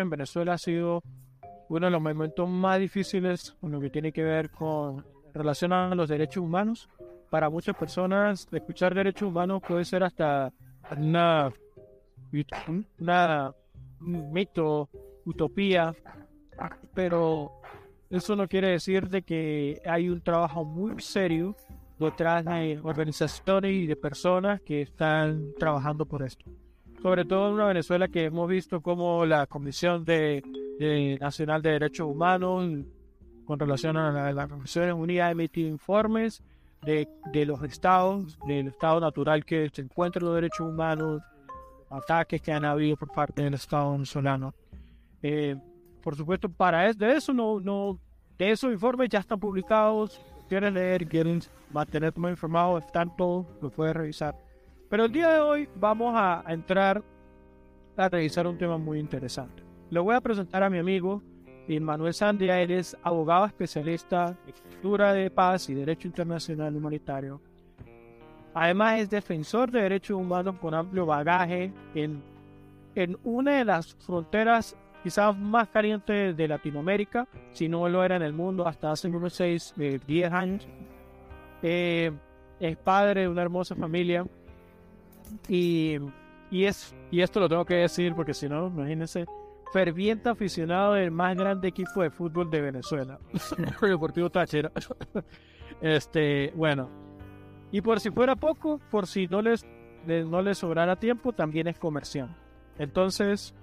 en Venezuela ha sido uno de los momentos más difíciles con lo que tiene que ver con relación a los derechos humanos. Para muchas personas, escuchar derechos humanos puede ser hasta una, una un mito, utopía, pero eso no quiere decir de que hay un trabajo muy serio detrás de organizaciones y de personas que están trabajando por esto. Sobre todo en una Venezuela que hemos visto como la Comisión de, Nacional de Derechos Humanos, con relación a la, la Naciones Unidas, ha emitido informes de, de, los estados, del estado natural que se encuentran los derechos humanos, ataques que han habido por parte del Estado venezolano. Eh, por supuesto, para eso, de de esos informes ya están publicados. Quieren leer, quieren mantenerme informado, están todos, lo pueden revisar. Pero el día de hoy vamos a, entrar a revisar un tema muy interesante. Le voy a presentar a mi amigo Manuel Sandia. Él es abogado especialista en cultura de paz y derecho internacional humanitario. Además es defensor de derechos humanos con amplio bagaje en, en una de las fronteras quizás más calientes de Latinoamérica, si no lo era en el mundo hasta hace unos 6, 10 eh, años. Eh, es padre de una hermosa familia y, y, es, y esto lo tengo que decir porque si no, imagínense, ferviente aficionado del más grande equipo de fútbol de Venezuela, el Deportivo Táchira. este, bueno, y por si fuera poco, por si no les, no les sobrara tiempo, también es comercial. Entonces,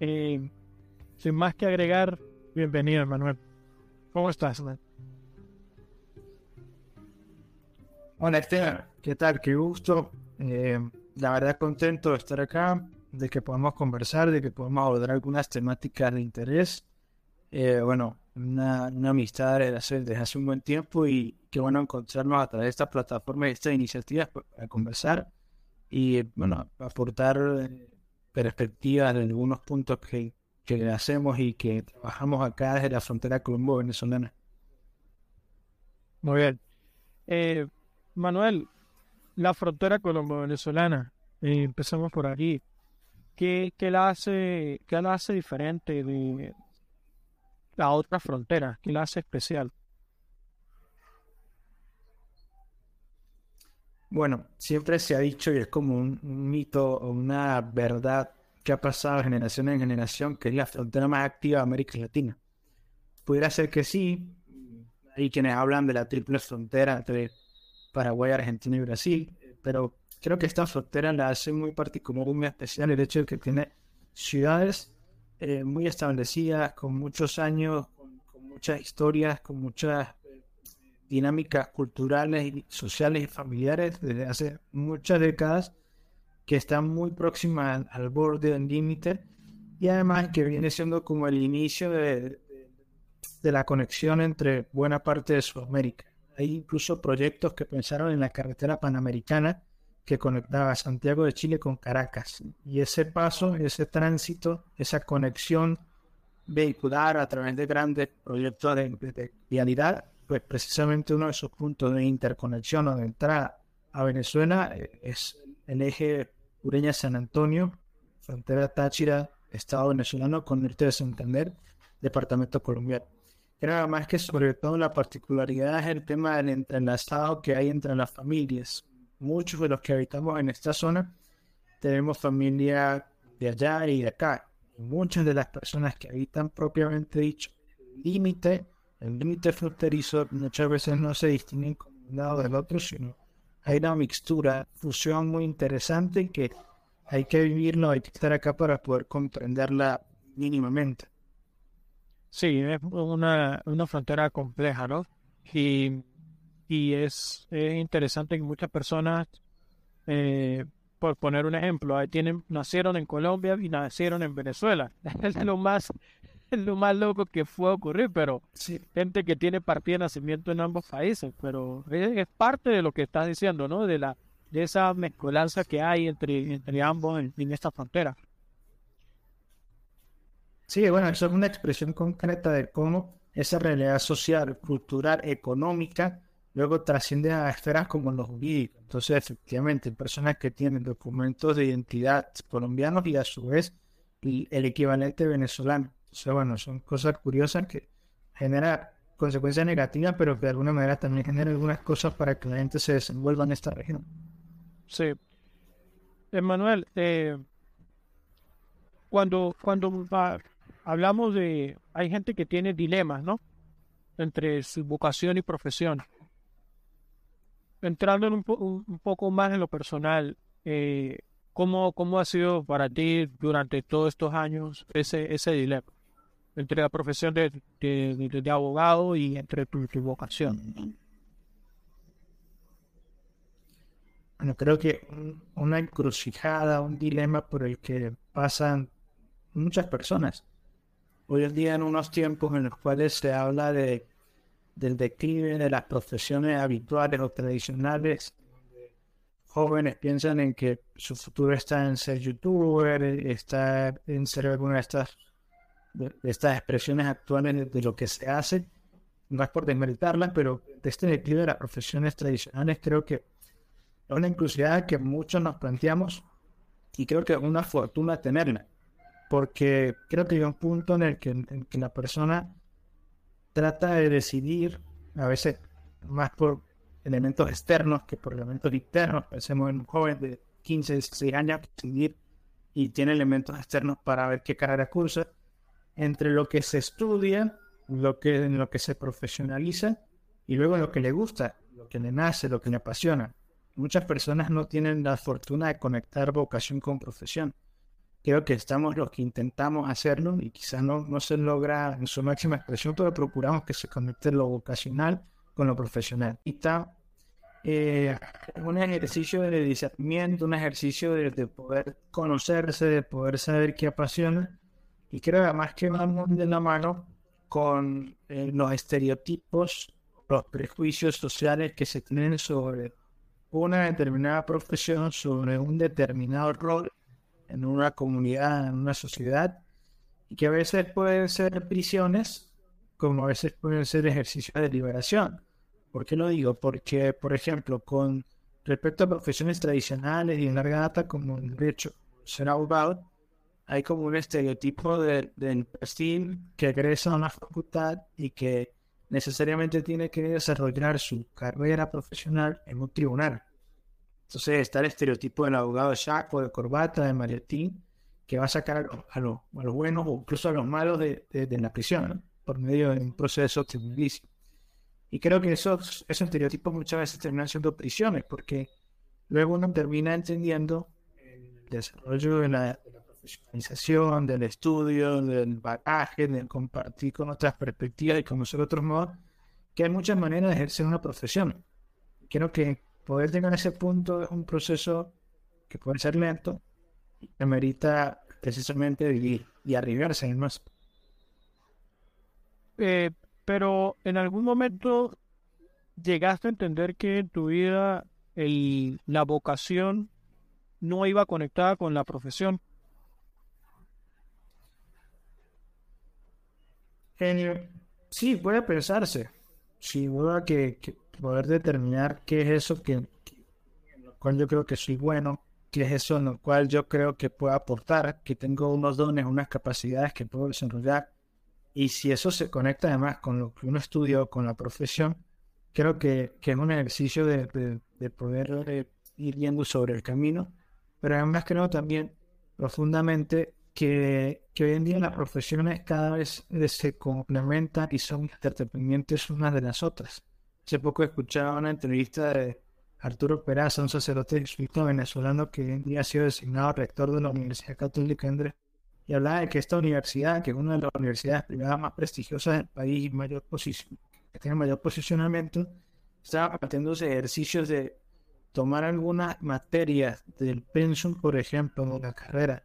eh, sin más que agregar, bienvenido, Manuel. ¿Cómo estás? Hola, Esteban. ¿Qué tal? Qué gusto. Eh, la verdad, contento de estar acá, de que podamos conversar, de que podamos abordar algunas temáticas de interés. Eh, bueno, una, amistad desde hace, un buen tiempo y qué bueno encontrarnos a través de esta plataforma y estas iniciativas para conversar y, bueno, aportar eh, perspectivas de algunos puntos que, que hacemos y que trabajamos acá desde la frontera colombo-venezolana. Muy bien. Eh, Manuel, la frontera colombo-venezolana, eh, empezamos por aquí. ¿Qué, qué, la hace, ¿Qué la hace diferente de la otra frontera? ¿Qué la hace especial? Bueno, siempre se ha dicho y es como un, mito o una verdad que ha pasado de generación en generación, que es la frontera más activa de América Latina. Pudiera ser que sí, hay quienes hablan de la triple frontera entre Paraguay, Argentina y Brasil, pero creo que esta frontera la hace muy particular muy especial el hecho de que tiene ciudades eh, muy establecidas, con muchos años, con, muchas historias, con muchas dinámicas culturales, y sociales y familiares desde hace muchas décadas que están muy próximas al, borde del límite y además que viene siendo como el inicio de, la conexión entre buena parte de Sudamérica. Hay incluso proyectos que pensaron en la carretera panamericana que conectaba Santiago de Chile con Caracas. Y ese paso, ese tránsito, esa conexión vehicular a través de grandes proyectos de, de vialidad pues precisamente uno de esos puntos de interconexión o de entrada a Venezuela eh, es el eje Ureña-San Antonio, frontera Táchira, Estado venezolano, con Norte de Santander, departamento colombiano. Nada más que sobre todo la particularidad es el tema del entrelazado que hay entre las familias. Muchos de los que habitamos en esta zona tenemos familia de allá y de acá. Muchas de las personas que habitan propiamente dicho límite el límite fronterizo muchas veces no se distinguen como un lado del otro, sino hay una mixtura, fusión muy interesante que hay que vivirlo, hay que estar acá para poder comprenderla mínimamente. Sí, es una, una frontera compleja, ¿no? Y, y es, interesante que muchas personas, eh, por poner un ejemplo, tienen, nacieron en Colombia y nacieron en Venezuela. Es lo más lo más loco que fue ocurrir, pero gente que tiene partida de nacimiento en ambos países, pero es, parte de lo que estás diciendo, ¿no? De la de esa mezcolanza que hay entre, entre ambos en, esta frontera. Sí, bueno, eso es una expresión concreta de cómo esa realidad social, cultural, económica, luego trasciende a esferas como los jurídicos. Entonces, efectivamente, personas que tienen documentos de identidad colombianos y a su vez el equivalente venezolano. Sea, bueno, son cosas curiosas que generan consecuencias negativas, pero que de alguna manera también generan algunas cosas para que la gente se desenvuelva en esta región. Sí. Emanuel, eh, cuando, cuando hablamos de, hay gente que tiene dilemas, ¿no? Entre su vocación y profesión. Entrando en un, poco más en lo personal, eh, ¿cómo, ¿cómo, ha sido para ti durante todos estos años ese, ese dilema? Entre la profesión de, de, abogado y entre tu, tu vocación. Bueno, creo que una encrucijada, un dilema por el que pasan muchas personas. Hoy en día en unos tiempos en los cuales se habla de, del declive de las profesiones habituales o tradicionales, jóvenes piensan en que su futuro está en ser youtuber, está en ser alguna de estas, expresiones actuales de, lo que se hace. No es por desmeritarlas, pero de este declive de las profesiones tradicionales creo que es una inclusividad que muchos nos planteamos y creo que es una fortuna tenerla porque creo que hay un punto en el que, la persona trata de decidir, a veces más por elementos externos que por elementos internos. Pensemos en un joven de 15, 16 años decidir y tiene elementos externos para ver qué carrera cursa, entre lo que se estudia, lo que, en lo que se profesionaliza y luego lo que le gusta, lo que le nace, lo que le apasiona. Muchas personas no tienen la fortuna de conectar vocación con profesión creo que estamos los que intentamos hacerlo y quizás no, no se logra en su máxima expresión, pero procuramos que se conecte lo vocacional con lo profesional. Y está eh, un ejercicio de discernimiento, un ejercicio de, poder conocerse, de poder saber qué apasiona. Y creo además que vamos de la mano con eh, los estereotipos, los prejuicios sociales que se tienen sobre una determinada profesión, sobre un determinado rol en una comunidad, en una sociedad, y que a veces pueden ser prisiones, como a veces pueden ser ejercicios de liberación. ¿Por qué lo digo? Porque, por ejemplo, con respecto a profesiones tradicionales y en larga data, como el derecho, ser abogado, hay como un estereotipo del perfil que egresa a una facultad y que necesariamente tiene que desarrollar su carrera profesional en un tribunal. Entonces está el estereotipo del abogado de saco, de corbata, de maletín, que va a sacar a, los buenos o incluso a los malos de, la prisión, por medio de un proceso civilicio. Y creo que esos, esos estereotipos muchas veces terminan siendo prisiones, porque luego uno termina entendiendo el desarrollo de la, profesionalización, del estudio, del bagaje, del compartir con otras perspectivas y conocer otros modos, que hay muchas maneras de ejercer una profesión. Creo que poder llegar a ese punto es un proceso que puede ser lento y que merita precisamente vivir y arriesgarse en más. Eh, pero en algún momento llegaste a entender que en tu vida el, la vocación no iba conectada con la profesión. sí, puede pensarse. Sí, duda que, que, poder determinar qué es eso que, en lo cual yo creo que soy bueno, qué es eso en lo cual yo creo que puedo aportar, que tengo unos dones, unas capacidades que puedo desarrollar. Y si eso se conecta además con lo que uno estudia con la profesión, creo que, que es un ejercicio de, de, poder eh, ir yendo sobre el camino. Pero además creo también profundamente que, que, hoy en día las profesiones cada vez se complementan y son interdependientes unas de las otras. Hace poco escuchaba una entrevista de Arturo Peraza, un sacerdote jesuita venezolano que hoy en día ha sido designado rector de la Universidad Católica Andrés, y hablaba de que esta universidad, que es una de las universidades privadas más prestigiosas del país y mayor posición, que tiene mayor posicionamiento, estaba haciendo ejercicios de tomar algunas materias del pensum, por ejemplo, de la carrera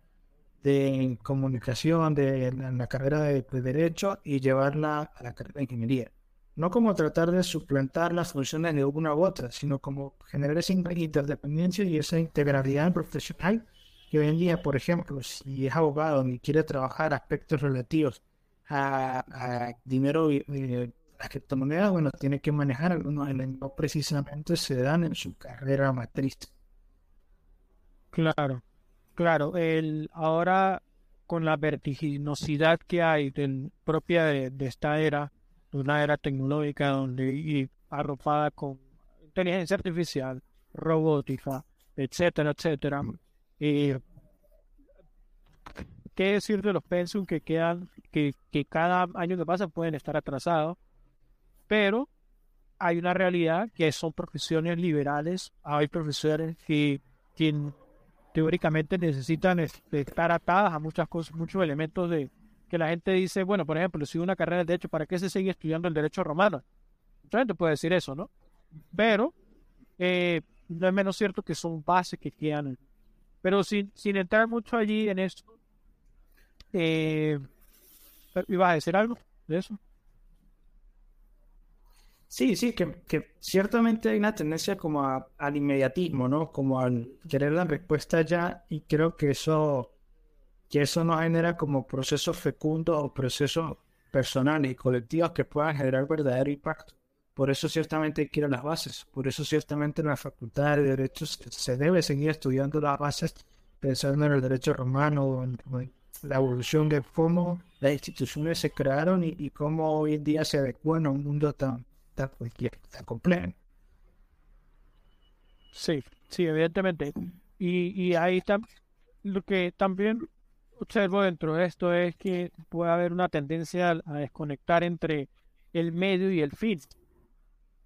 de comunicación, de la, carrera de Derecho, y llevarla a la carrera de Ingeniería no como tratar de suplantar las funciones de una u otra, sino como generar esa interdependencia y esa integralidad profesional que hoy en día, por ejemplo, si es abogado y quiere trabajar aspectos relativos a, dinero y eh, las criptomonedas, bueno, tiene que manejar algunos elementos precisamente se dan en su carrera matriz. Claro, claro. Ahora con la vertiginosidad que hay propia de, esta era, una era tecnológica donde y arropada con inteligencia artificial, robótica, etcétera, etcétera. Y, ¿Qué decir de los pensum que quedan, que, que cada año que pasa pueden estar atrasados? Pero hay una realidad que son profesiones liberales, hay profesores que, que teóricamente necesitan estar atadas a muchas cosas, muchos elementos de que la gente dice, bueno, por ejemplo, si una carrera de derecho, ¿para qué se sigue estudiando el derecho romano? Mucha gente puede decir eso, ¿no? Pero eh, no es menos cierto que son bases que quedan. Pero sin, sin entrar mucho allí en eso, eh, ¿ibas a decir algo de eso? Sí, sí, que, que, ciertamente hay una tendencia como al inmediatismo, ¿no? Como al querer la respuesta ya y creo que eso, que eso nos genera como procesos fecundos o procesos personales y colectivos que puedan generar verdadero impacto. Por eso ciertamente quiero las bases, por eso ciertamente en la Facultad de Derechos se debe seguir estudiando las bases, pensando en el derecho romano, en, la evolución de cómo las instituciones se crearon y, cómo hoy en día se adecuan a un mundo tan está complejo. Sí, sí, evidentemente. Y, y ahí está lo que también observo dentro de esto es que puede haber una tendencia a, desconectar entre el medio y el fin.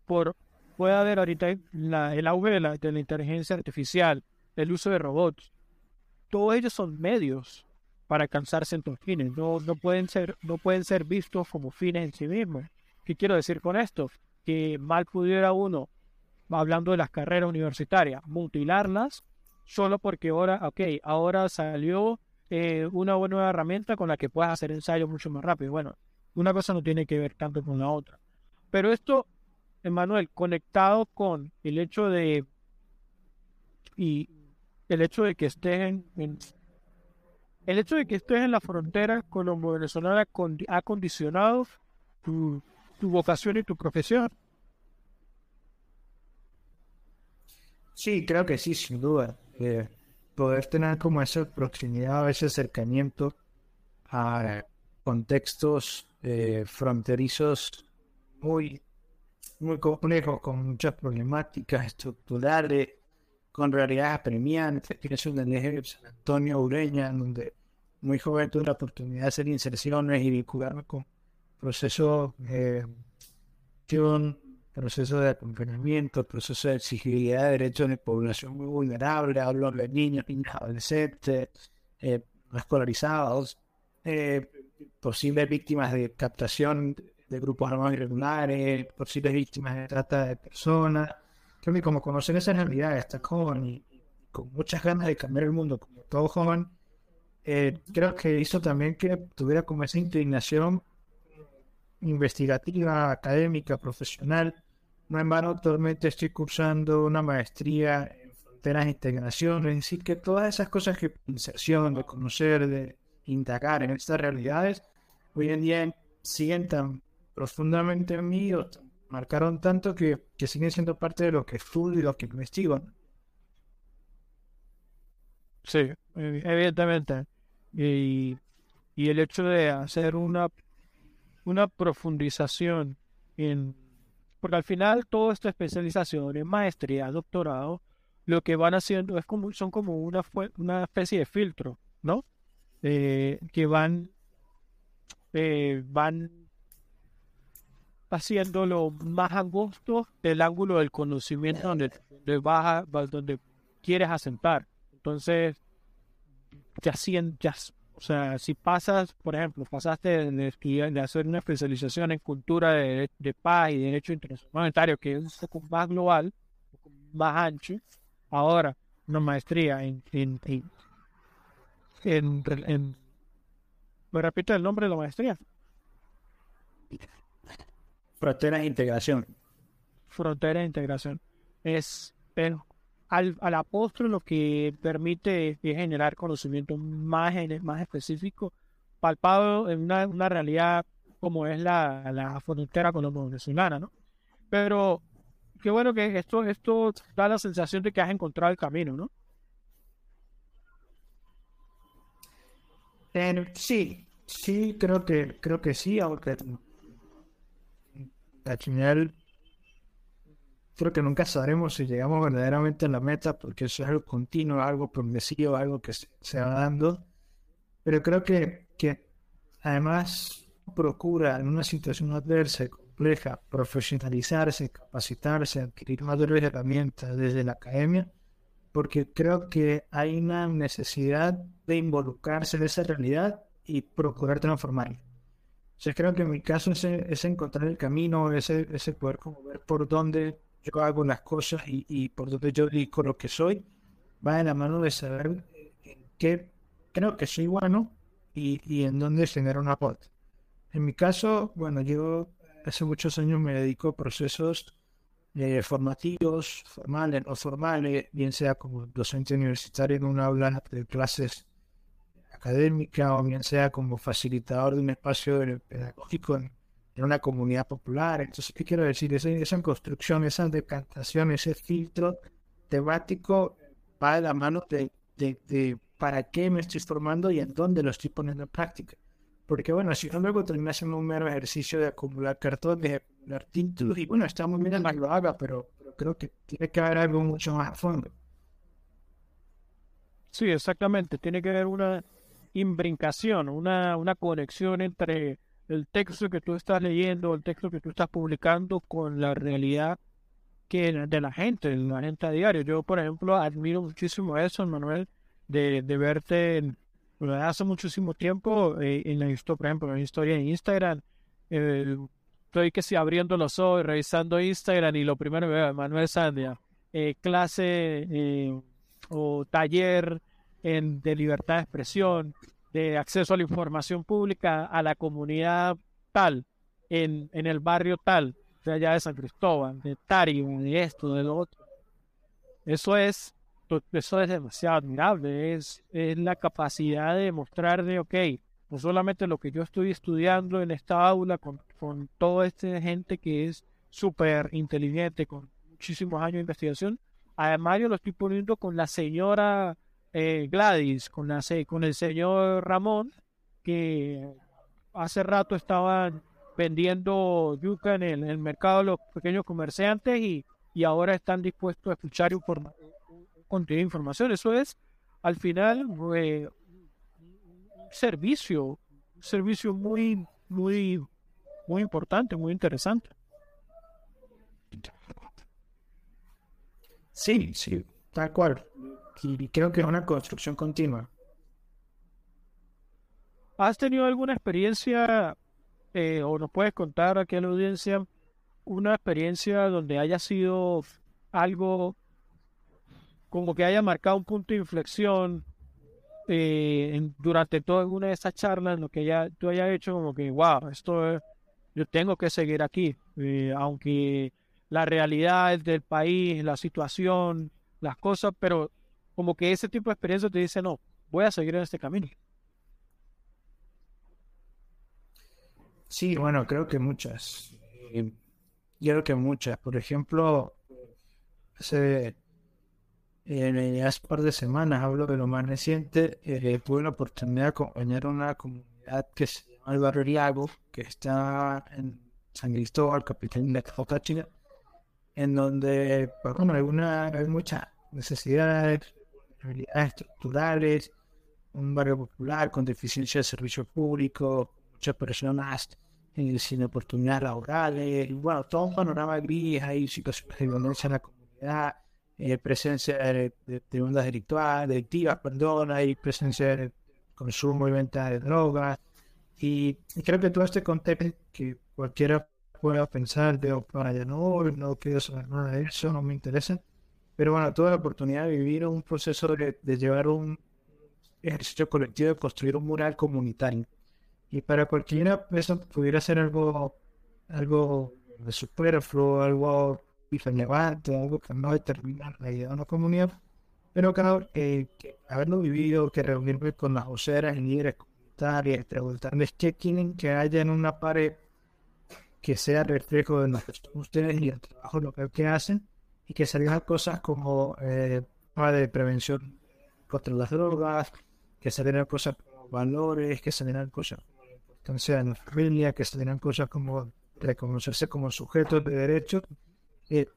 Por, puede haber ahorita la, el auge de la, de la inteligencia artificial, el uso de robots. Todos ellos son medios para alcanzar ciertos fines. No, no, pueden ser, no pueden ser vistos como fines en sí mismos. ¿Qué quiero decir con esto? Que mal pudiera uno, hablando de las carreras universitarias, mutilarlas solo porque ahora, ok, ahora salió eh, una nueva herramienta con la que puedas hacer ensayos mucho más rápido. Bueno, una cosa no tiene que ver tanto con la otra. Pero esto, Emanuel, conectado con el hecho de y el hecho de que estés en, el hecho de que estés en la frontera colombo-venezolana ha condicionado tu, tu vocación y tu profesión. Sí, creo que sí, sin duda. Eh, poder tener como esa proximidad, ese acercamiento a contextos eh, fronterizos muy, muy complejos, con muchas problemáticas estructurales, con realidades apremiantes. Tienes un de San Antonio Ureña, donde muy joven tuve la oportunidad de hacer inserciones y vincularme con proceso de eh, proceso de acompañamiento, proceso de exigibilidad de derechos de población muy vulnerable, hablo de niños, niños adolescentes, eh, escolarizados, eh, posibles víctimas de captación de grupos armados irregulares, posibles víctimas de trata de personas. Creo que como conocer esa realidad, está joven y, con muchas ganas de cambiar el mundo, como todo joven, creo que hizo también que tuviera como esa inclinación investigativa, académica, profesional. No en vano, actualmente estoy cursando una maestría en fronteras de integración, es decir, que todas esas cosas que inserción, de conocer, de indagar en estas realidades, hoy en día siguen tan profundamente en mí o marcaron tanto que, que siguen siendo parte de lo que estudio y lo que investigo. Sí, evidentemente. Y, y el hecho de hacer una una profundización en... Porque al final toda esta especialización en maestría, doctorado, lo que van haciendo es como, son como una, una especie de filtro, ¿no? Eh, que van, eh, van haciendo lo más angosto del ángulo del conocimiento donde, donde, vas donde quieres asentar. Entonces, ya, ya, o sea, si pasas, por ejemplo, pasaste de, de hacer una especialización en cultura de, paz y derecho internacional que es un poco más global, un poco más ancho, ahora una maestría en, en, en, ¿Me repito el nombre de la maestría? Frontera de Integración. Frontera de Integración. Es, es al, al apóstol lo que permite es generar conocimiento más, más específico, palpado en una, una realidad como es la, la frontera colombo-venezolana, ¿no? Pero qué bueno que esto, esto da la sensación de que has encontrado el camino, ¿no? sí, sí, creo que, creo que sí, aunque al final creo que nunca sabremos si llegamos verdaderamente a la meta, porque eso es algo continuo, algo progresivo, algo que se, va dando. Pero creo que, que además procura en una situación adversa compleja profesionalizarse, capacitarse, adquirir mayores herramientas desde la academia, porque creo que hay una necesidad de involucrarse en esa realidad y procurar transformarla. O creo que en mi caso es, encontrar el camino, ese, ese poder como ver por dónde yo hago las cosas y, por donde yo digo lo que soy, va de la mano de saber qué creo que soy bueno y, y en dónde generar una aporte. En mi caso, bueno, yo hace muchos años me dedico a procesos eh, formativos, formales, no formales, bien sea como docente universitario en una aula de clases académicas o bien sea como facilitador de un espacio pedagógico en, una comunidad popular. Entonces, ¿qué quiero decir? Esa, esa construcción, esa decantación, ese filtro temático va de la mano de, de, para qué me estoy formando y en dónde lo estoy poniendo en práctica. Porque bueno, si no luego termina siendo un mero ejercicio de acumular cartones, de acumular títulos, y bueno, está muy bien en la lo haga, pero, pero creo que tiene que haber algo mucho más a fondo. Sí, exactamente. Tiene que haber una imbrincación, una, una conexión entre el texto que tú estás leyendo, el texto que tú estás publicando con la realidad que de la gente, de la gente a diario. Yo, por ejemplo, admiro muchísimo eso, Manuel, de, de verte hace muchísimo tiempo eh, en la historia, por ejemplo, en la historia en Instagram. Eh, estoy que si abriendo los ojos, revisando Instagram y lo primero que veo Manuel Sandia, eh, clase o taller en, de libertad de expresión, de acceso a la información pública a la comunidad tal, en, en el barrio tal, de allá de San Cristóbal, de Tario, de esto, de lo otro. Eso es, eso es demasiado admirable, es, es la capacidad de mostrar de, ok, no solamente lo que yo estoy estudiando en esta aula con, con toda esta gente que es súper inteligente, con muchísimos años de investigación, además yo lo estoy poniendo con la señora eh, Gladys, con, la, con el señor Ramón, que hace rato estaban vendiendo yuca en el, mercado de los pequeños comerciantes y, y ahora están dispuestos a escuchar contenido de información. Eso es, al final, un servicio, servicio muy, muy, muy importante, muy interesante. Sí, sí, tal cual y creo que es una construcción continua. ¿Has tenido alguna experiencia eh, o nos puedes contar aquí a la audiencia una experiencia donde haya sido algo como que haya marcado un punto de inflexión eh, durante toda una de esas charlas, lo que ya tú hayas hecho como que, wow, esto yo tengo que seguir aquí, eh, aunque la realidad del país, la situación, las cosas, pero como que ese tipo de experiencia te dice, no, voy a seguir en este camino. Sí, bueno, creo que muchas. Eh, yo creo que muchas. Por ejemplo, hace, eh, hace un par de semanas, hablo de lo más reciente, eh, tuve la oportunidad de acompañar a una comunidad que se llama el Barrio que está en San Cristóbal, capital de China, en donde, pues, bueno, hay, una, hay muchas necesidades habilidades estructurales, un barrio popular con deficiencia de servicio público, muchas personas eh, sin oportunidades laborales, bueno, todo un panorama gris, hay situaciones de violencia en la comunidad, eh, presencia de, de, ondas delictivas, perdón, hay presencia de consumo y venta de drogas, y, creo que todo este contexto que cualquiera pueda pensar de, para no, no quiero saber nada de eso, no me interesa, pero bueno, tuve la oportunidad de vivir un proceso de, llevar un ejercicio colectivo de construir un mural comunitario. Y para cualquiera eso pudiera ser algo, algo de superfluo, algo irrelevante, algo que no determina la idea de una comunidad. Pero claro, eh, que haberlo vivido, que reunirme con las voceras líderes comunitarias, preguntarles qué quieren que haya en una pared que sea reflejo de nosotros, ustedes y el trabajo local que hacen, y que salgan cosas como eh, de prevención contra las drogas, que salieran cosas como valores, que dan cosas como la la familia, que dan cosas como reconocerse como sujetos de derechos, eh,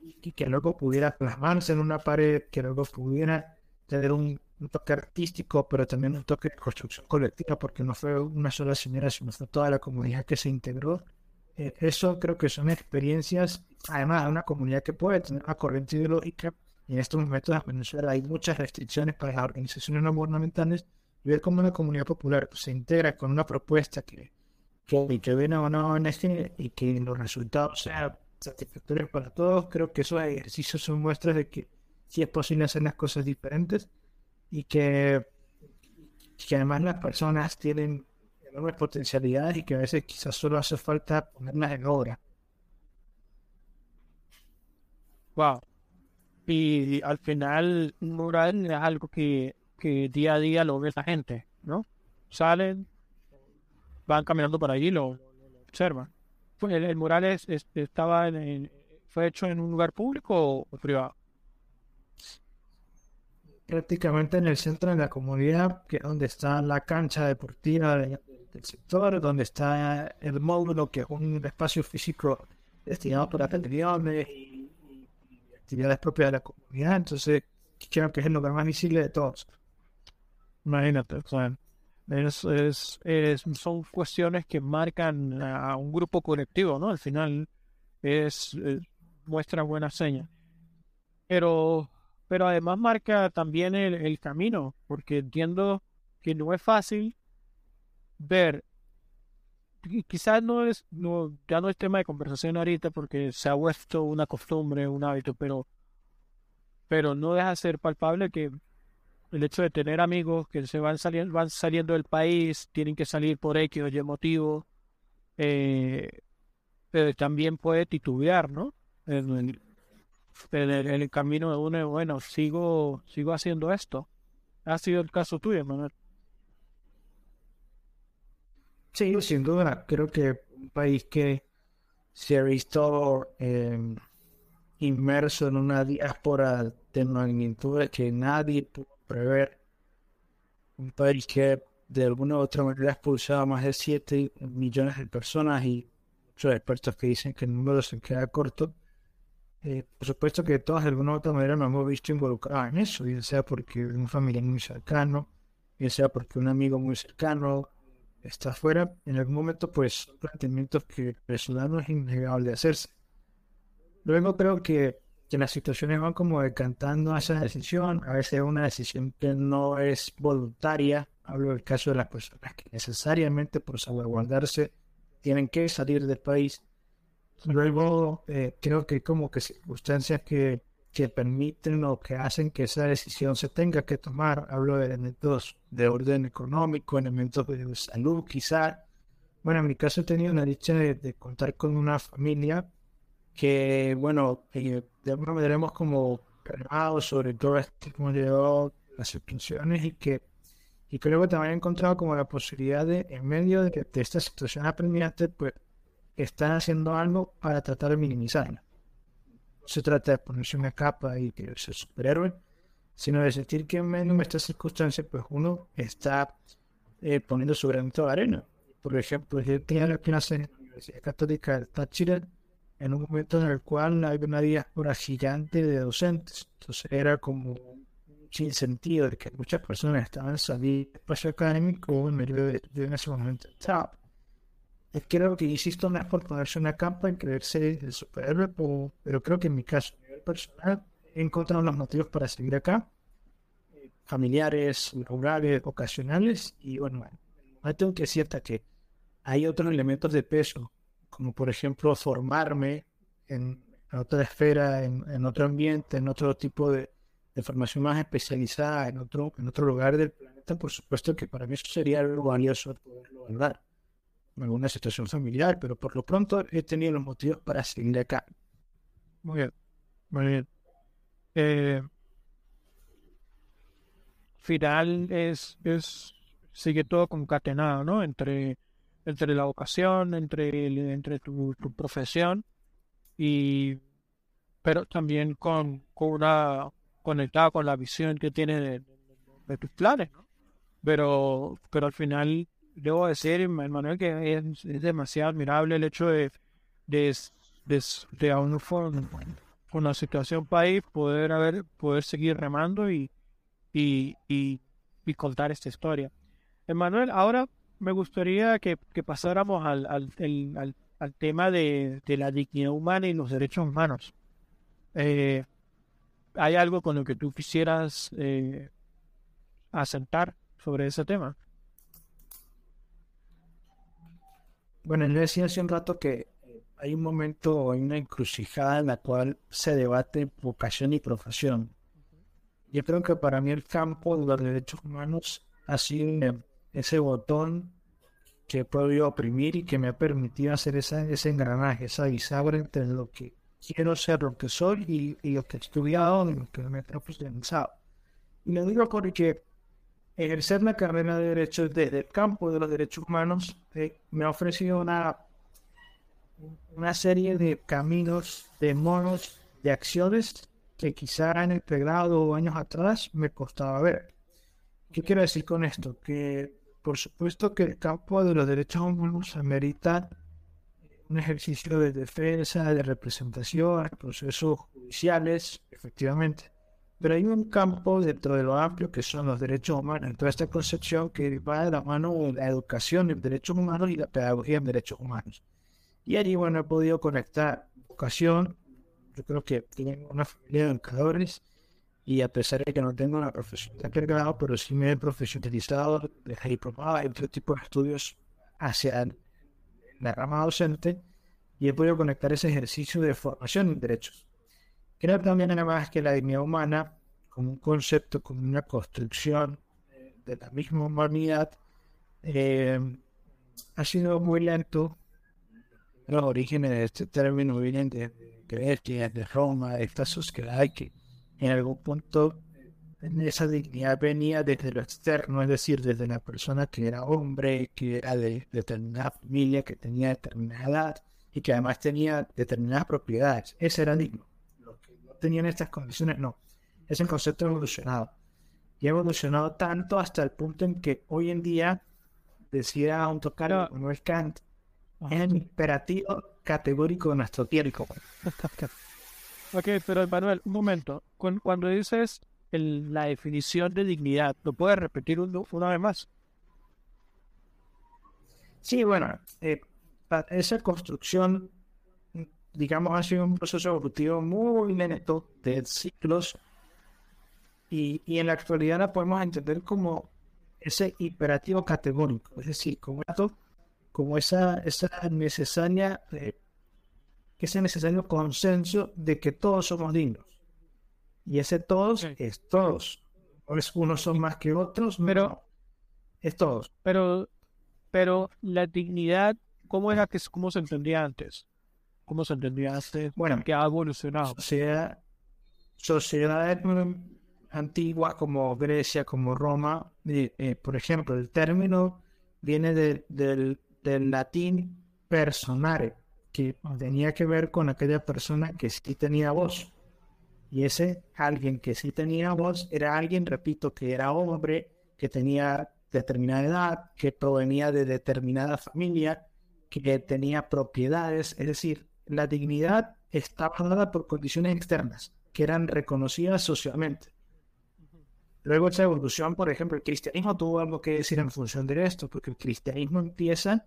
y que luego pudiera plasmarse en una pared, que luego pudiera tener un, toque artístico, pero también un toque de construcción colectiva, porque no fue una sola señora, sino fue toda la comunidad que se integró. Eh, eso creo que son experiencias, además de una comunidad que puede tener una corriente ideológica, y en estos momentos en Venezuela hay muchas restricciones para las organizaciones no gubernamentales, y ver cómo una comunidad popular se integra con una propuesta que, que, que viene o no en este y que los resultados sean satisfactorios para todos, creo que esos ejercicios son muestras de que sí es posible hacer las cosas diferentes y que, que además las personas tienen enormes potencialidades y que a veces quizás solo hace falta ponerlas en obra. Wow. Y al final, un mural es algo que, que día a día lo ve la gente, ¿no? Salen, van caminando por allí, lo, lo observan. El, el mural es, estaba en, fue hecho en un lugar público o privado prácticamente en el centro de la comunidad, que es donde está la cancha deportiva del, sector, donde está el módulo, que es un espacio físico destinado para reuniones y, actividades propias de la comunidad. Entonces, creo que es el lugar más visible de todos. Imagínate, es, es, son cuestiones que marcan a un grupo colectivo, ¿no? Al final es, es muestra buena seña. Pero pero además marca también el, camino, porque entiendo que no es fácil ver, quizás no es, no, ya no es tema de conversación ahorita porque se ha vuelto una costumbre, un hábito, pero, pero no deja de ser palpable que el hecho de tener amigos que se van saliendo, van saliendo del país, tienen que salir por X o Y motivo, eh, pero también puede titubear, ¿no? En, en el, camino de uno, bueno, sigo, sigo haciendo esto. Ha sido el caso tuyo, Manuel. Sí, sin duda. Creo que un país que se ha visto em, inmerso en una diáspora de magnitudes que nadie pudo prever. Un país que de alguna u otra manera ha expulsado a más de 7 millones de personas y muchos expertos que dicen que el número se queda corto eh, por supuesto que todos de alguna u otra manera nos hemos visto involucrados en eso, ya sea porque un familiar muy cercano, ya sea porque un amigo muy cercano está afuera, en algún momento pues son planteamientos que el ciudadano es innegable hacerse. Luego creo que, que las situaciones van como decantando a esa decisión, a veces es una decisión que no es voluntaria, hablo del caso de las personas que necesariamente por salvaguardarse tienen que salir del país. Luego, eh, creo que como que circunstancias que, que permiten o que hacen que esa decisión se tenga que tomar. Hablo de elementos de orden económico, elementos de salud, quizá. Bueno, en mi caso he tenido la dicha de, contar con una familia que, bueno, de alguna manera hemos como calmado sobre todo este, como llegó las situaciones y que, y que también he encontrado como la posibilidad de, en medio de, de esta situación apremiante, pues están haciendo algo para tratar de minimizarla. Se trata de ponerse una capa y que ser superhéroe, sino de sentir que en estas circunstancias, pues uno está eh, poniendo su granito de arena. Por ejemplo, yo tenía la clase en la Universidad Católica de Táchira en un momento en el cual había una diáspora gigante de docentes. Entonces era como sin sentido de que muchas personas estaban saliendo del espacio académico en medio de, de ese momento creo que, insisto, no es por ponerse una capa y creerse el superhéroe, pero, creo que en mi caso, a nivel personal, he encontrado los motivos para seguir acá, familiares, rurales, ocasionales, y bueno, no tengo que decir que hay otros elementos de peso, como por ejemplo formarme en, otra esfera, en, otro ambiente, en otro tipo de, formación más especializada, en otro, en otro lugar del planeta, por supuesto que para mí eso sería algo valioso poderlo dar alguna situación familiar, pero por lo pronto he tenido los motivos para seguir acá. Muy bien, muy bien. Eh, final es, es, sigue todo concatenado, ¿no? Entre, entre la vocación, entre, entre tu, profesión y pero también con, con una conectada con la visión que tiene de, tus planes, ¿no? pero, pero al final debo decir, Manuel, que es, demasiado admirable el hecho de, de, de, aún con, con, la situación país poder haber, poder seguir remando y, y, y, contar esta historia. Emanuel, ahora me gustaría que, que pasáramos al, al, al, al tema de, de, la dignidad humana y los derechos humanos. Eh, ¿Hay algo con lo que tú quisieras eh, asentar sobre ese tema? Bueno, yo decía hace un rato que hay un momento, hay una encrucijada en la cual se debate vocación y profesión. Yo creo que para mí el campo de los derechos humanos ha sido ese botón que he podido oprimir y que me ha permitido hacer ese engranaje, esa bisagra entre lo que quiero ser, lo que soy y, lo que he estudiado, y lo que me he profesionalizado. Y lo digo porque ejercer la carrera de Derecho desde el campo de los derechos humanos eh, me ha ofrecido una, una serie de caminos, de modos, de acciones que quizá en el pregrado o años atrás me costaba ver. ¿Qué quiero decir con esto? Que por supuesto que el campo de los derechos humanos amerita un ejercicio de defensa, de representación, procesos judiciales, efectivamente. Pero hay un campo dentro de lo amplio que son los derechos humanos, toda esta concepción que va de la mano de la educación en derechos humanos y la pedagogía en derechos humanos. Y allí, bueno, he podido conectar educación, yo creo que tengo una familia de educadores y a pesar de que no tengo una profesión de grado, pero sí me he profesionalizado, dejé diplomado y otro tipo de estudios hacia la rama docente y he podido conectar ese ejercicio de formación en derechos. Creo también además que la dignidad humana, como un concepto, como una construcción de la misma humanidad, eh, ha sido muy lento. Los orígenes de este término vienen de Grecia, de Roma, de esta sociedad que en algún punto esa dignidad venía desde lo externo, es decir, desde la persona que era hombre, que era de determinada familia, que tenía determinada edad y que además tenía determinadas propiedades. Ese era digno tenían estas condiciones, no. Es el concepto evolucionado. Y ha evolucionado tanto hasta el punto en que hoy en día, decía un tocario como es Kant, es el imperativo categórico de nuestro tiempo. ok, pero Manuel, un momento. Cuando dices la definición de dignidad, ¿lo puedes repetir una vez más? Sí, bueno, eh, esa construcción digamos, ha sido un proceso evolutivo muy lento de ciclos y, y, en la actualidad la podemos entender como ese imperativo categórico, es decir, como, como esa, esa necesaria, eh, ese necesario consenso de que todos somos dignos. Y ese todos es todos. O es unos son más que otros, pero es todos. Pero, pero la dignidad, ¿cómo era que cómo se entendía antes? ¿Cómo se entendía hace? Bueno, que ha evolucionado. Sociedad, sociedades antiguas como Grecia, como Roma, eh, por ejemplo, el término viene del, latín personare, que tenía que ver con aquella persona que sí tenía voz. Y ese alguien que sí tenía voz era alguien, repito, que era hombre, que tenía determinada edad, que provenía de determinada familia, que tenía propiedades, es decir, la dignidad estaba dada por condiciones externas que eran reconocidas socialmente. Luego esa evolución, por ejemplo, el cristianismo tuvo algo que decir en función de esto, porque el cristianismo empieza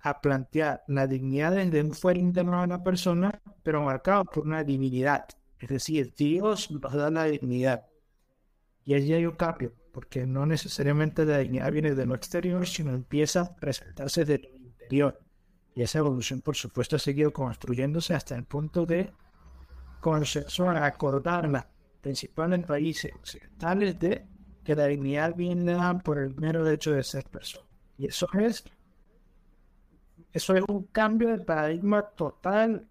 a plantear la dignidad desde un fuero interno de una persona, pero marcado por una divinidad. Es decir, Dios nos da la dignidad. Y allí hay un cambio, porque no necesariamente la dignidad viene de lo exterior, sino empieza a presentarse del interior. Y esa evolución, por supuesto, ha seguido construyéndose hasta el punto de consensuar, acordarla, principalmente en países occidentales, de que la dignidad viene por el mero hecho de ser persona. Y eso es, eso es un cambio de paradigma total,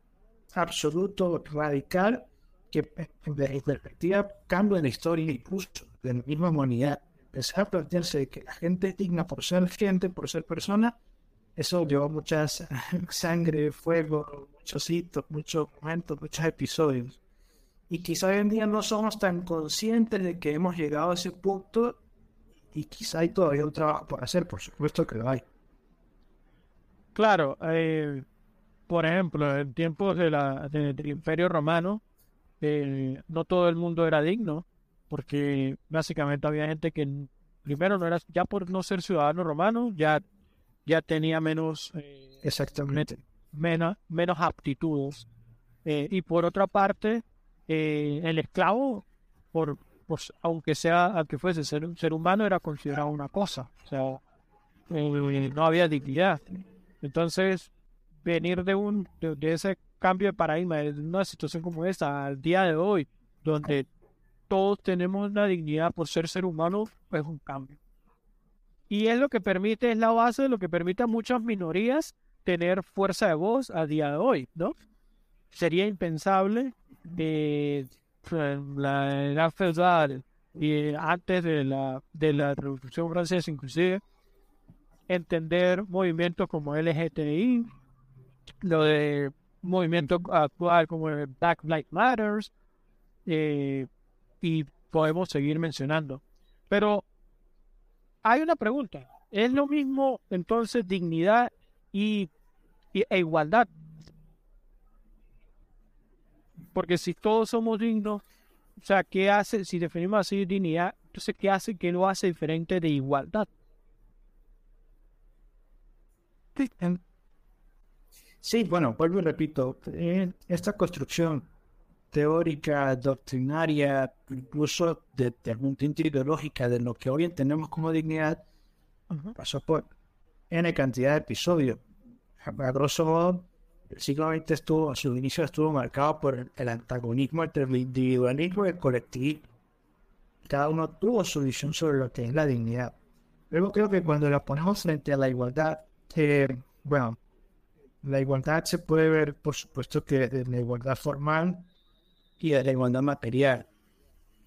absoluto, radical, que en perspectiva cambia la historia incluso de la misma humanidad. Empezar a plantearse que la gente es digna por ser gente, por ser persona, eso llevó mucha sangre, fuego, muchos hitos, muchos momentos, muchos episodios. Y quizá hoy en día no somos tan conscientes de que hemos llegado a ese punto y quizá hay todavía un trabajo por hacer, por supuesto que lo hay. Claro, eh, por ejemplo, en tiempos del Imperio Romano, eh, no todo el mundo era digno, porque básicamente había gente que primero no era, ya por no ser ciudadano romano, ya, ya tenía menos, eh, Exactamente. menos, menos aptitudes. Eh, y por otra parte, el esclavo, por, aunque sea, aunque fuese ser, un ser humano, era considerado una cosa. O sea, no había dignidad. Entonces, venir de un de, ese cambio de paradigma, de una situación como esta al día de hoy, donde todos tenemos la dignidad por ser ser humano, es un cambio. Y es lo que permite, es la base de lo que permite a muchas minorías tener fuerza de voz a día de hoy, ¿no? Sería impensable de la edad feudal y antes de la, de la Revolución Francesa inclusive, entender movimientos como LGTBI, lo de movimiento actual como el Black Lives Matters, eh, y podemos seguir mencionando. Pero hay una pregunta, ¿es lo mismo entonces dignidad y, e igualdad? Porque si todos somos dignos, o sea, ¿qué hace, si definimos así dignidad, entonces qué hace, qué lo hace diferente de igualdad? Sí, bueno, vuelvo y repito, esta construcción teórica, doctrinaria, incluso de, algún tinte ideológica de lo que hoy entendemos como dignidad, pasó por N cantidad de episodios. A grosso modo, el siglo XX estuvo, a su inicio estuvo marcado por el, antagonismo entre el individualismo y el colectivismo. Cada uno tuvo su visión sobre lo que es la dignidad. Luego creo que cuando la ponemos frente a la igualdad, eh, bueno, la igualdad se puede ver, por supuesto, que de la igualdad formal y de la igualdad material.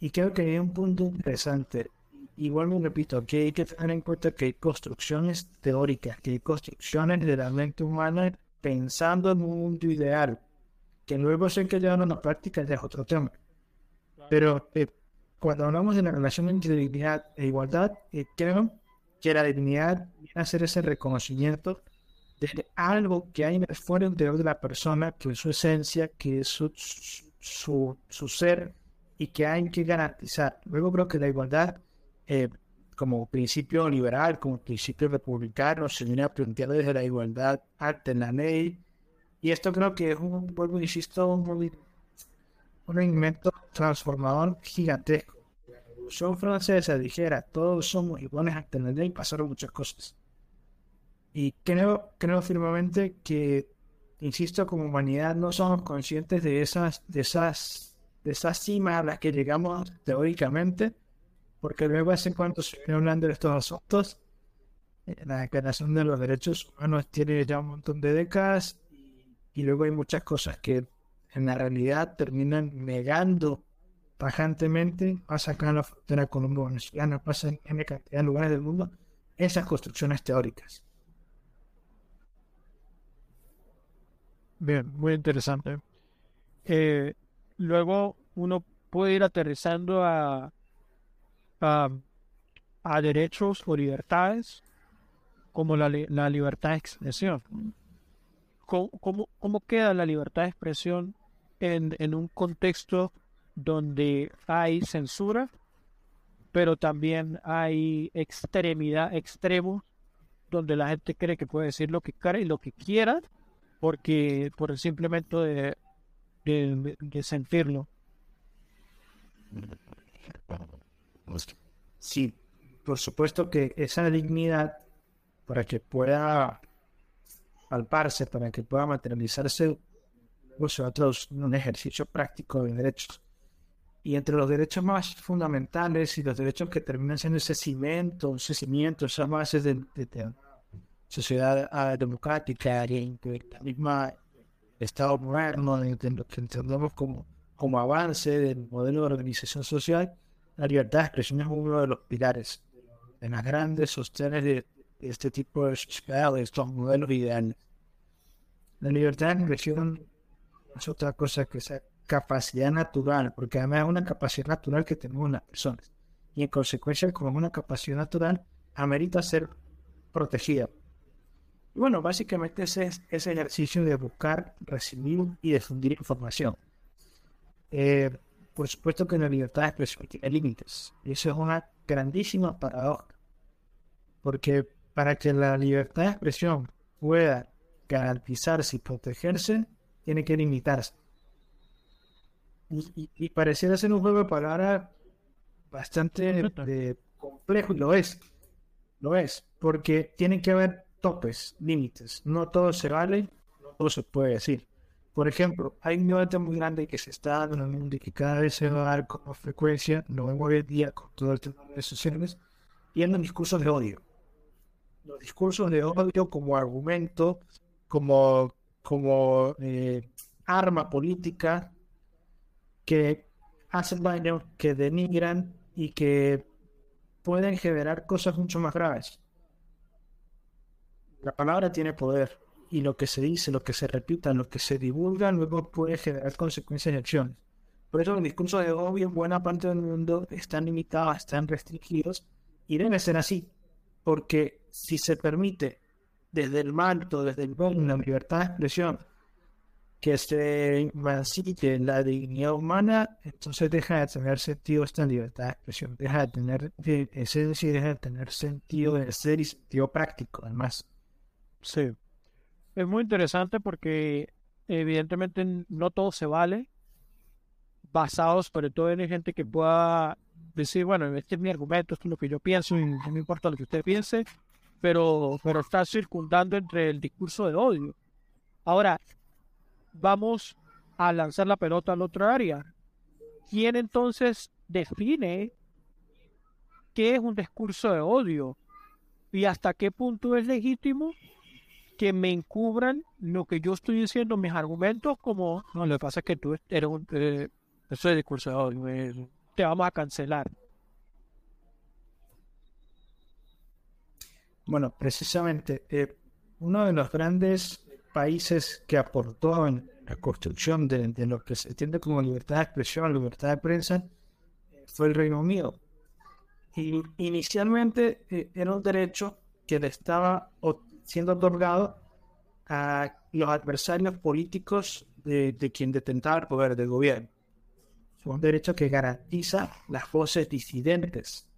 Y creo que hay un punto interesante. Igual me repito, que hay que tener en cuenta que hay construcciones teóricas, que hay construcciones de la mente humana pensando en un mundo ideal, que luego se que llevar a la práctica ya es otro tema. Pero eh, cuando hablamos de la relación entre dignidad e igualdad, eh, creo que la dignidad viene a ser ese reconocimiento de algo que hay fuera interior de la persona, que es su esencia, que es su, su, ser y que hay que garantizar. Luego creo que la igualdad, eh, como principio liberal, como principio republicano, se viene a plantear desde la igualdad ante la ley. Y esto creo que es un, vuelvo, insisto, un, un invento transformador gigantesco. La Revolución Francesa dijera, todos somos iguales ante la ley, pasaron muchas cosas. Y creo, creo firmemente que, insisto, como humanidad no somos conscientes de esas, de esas, de esas cimas a las que llegamos teóricamente, porque luego hace cuanto se viene hablando de estos asuntos, eh, la Declaración de los Derechos Humanos tiene ya un montón de décadas y, luego hay muchas cosas que en la realidad terminan negando tajantemente, pasa acá en la frontera colombo-venezolana, pasa en, en cantidad de lugares del mundo, esas construcciones teóricas. Bien, muy interesante. Eh, luego uno puede ir aterrizando a, a, derechos o libertades, como la, la libertad de expresión. ¿Cómo, cómo, queda la libertad de expresión en, en un contexto donde hay censura, pero también hay extremidad, extremos, donde la gente cree que puede decir lo que quiera y lo que quiera porque por el simplemente de, de, sentirlo. Sí, por supuesto que esa dignidad, para que pueda palparse, para que pueda materializarse, pues traducir en un ejercicio práctico de derechos. Y entre los derechos más fundamentales y los derechos que terminan siendo ese cimiento, ese cimiento, esas bases de, sociedad uh, democrática y la misma Estado moderno, lo que entendemos como, como avance del modelo de organización social, la libertad de expresión es uno de los pilares, de las grandes sostenes de, este tipo de sociedad, de estos modelos ideales. La libertad de expresión es otra cosa que esa capacidad natural, porque además es una capacidad natural que tenemos las personas. y en consecuencia como una capacidad natural amerita ser protegida. Y bueno, básicamente ese es ese ejercicio de buscar, recibir y difundir información. Eh, por supuesto que la libertad de expresión tiene límites. Y eso es una grandísima paradoja. Porque para que la libertad de expresión pueda garantizarse y protegerse, tiene que limitarse. Y, pareciera ser un juego de palabras bastante eh, complejo, y lo es. Lo es, porque tienen que haber topes, límites. No todo se vale, no todo se puede decir. Por ejemplo, hay un debate muy grande que se está dando en el mundo y que cada vez se va a dar con más frecuencia, lo vemos hoy en día con todo el tema de redes sociales, y en discursos de odio. Los discursos de odio como argumento, como, como eh, arma política que hacen daño, que denigran y que pueden generar cosas mucho más graves. La palabra tiene poder y lo que se dice, lo que se repita, lo que se divulga, luego puede generar consecuencias y acciones. Por eso los discursos de odio en buena parte del mundo están limitados, están restringidos y debe ser así, porque si se permite desde el manto, desde el la libertad de expresión, que se mancille la dignidad humana, entonces deja de tener sentido esta libertad de expresión, deja de tener esencia y deja de tener sentido de ser y sentido práctico, además. Sí. Es muy interesante porque evidentemente no todo se vale, basado sobre todo en gente que pueda decir, bueno, este es mi argumento, esto es lo que yo pienso y no me importa lo que usted piense, pero, pero está circundando entre el discurso de odio. Ahora, vamos a lanzar la pelota al otro área. ¿Quién entonces define qué es un discurso de odio y hasta qué punto es legítimo que me encubran lo que yo estoy diciendo, mis argumentos, como, no, lo que pasa es que tú eres un, eh, eso es discurso de odio, te vamos a cancelar. Bueno, precisamente, eh, uno de los grandes países que aportó en la construcción de, lo que se entiende como libertad de expresión, libertad de prensa, fue el Reino Unido. Y inicialmente eh, era un derecho que le estaba siendo otorgado a los adversarios políticos de, quien detentaba el poder del gobierno. Es un derecho que garantiza las voces disidentes.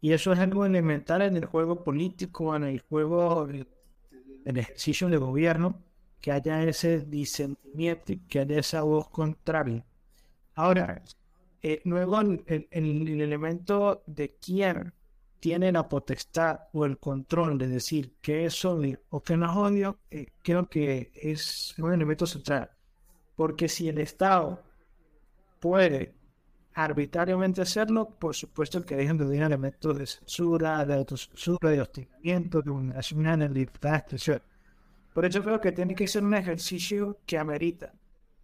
Y eso es algo elemental en el juego político, en el juego, en el ejercicio de gobierno, que haya ese disentimiento, que haya esa voz contraria. Ahora, eh, luego el, el, elemento de quién tiene la potestad o el control de decir que es odio o que no es odio, eh, creo que es un elemento central. Porque si el Estado puede arbitrariamente hacerlo, por supuesto que dejan de tener elementos de censura, de autocensura, de hostigamiento, de vulneración de libertad de expresión. Por eso creo que tiene que ser un ejercicio que amerita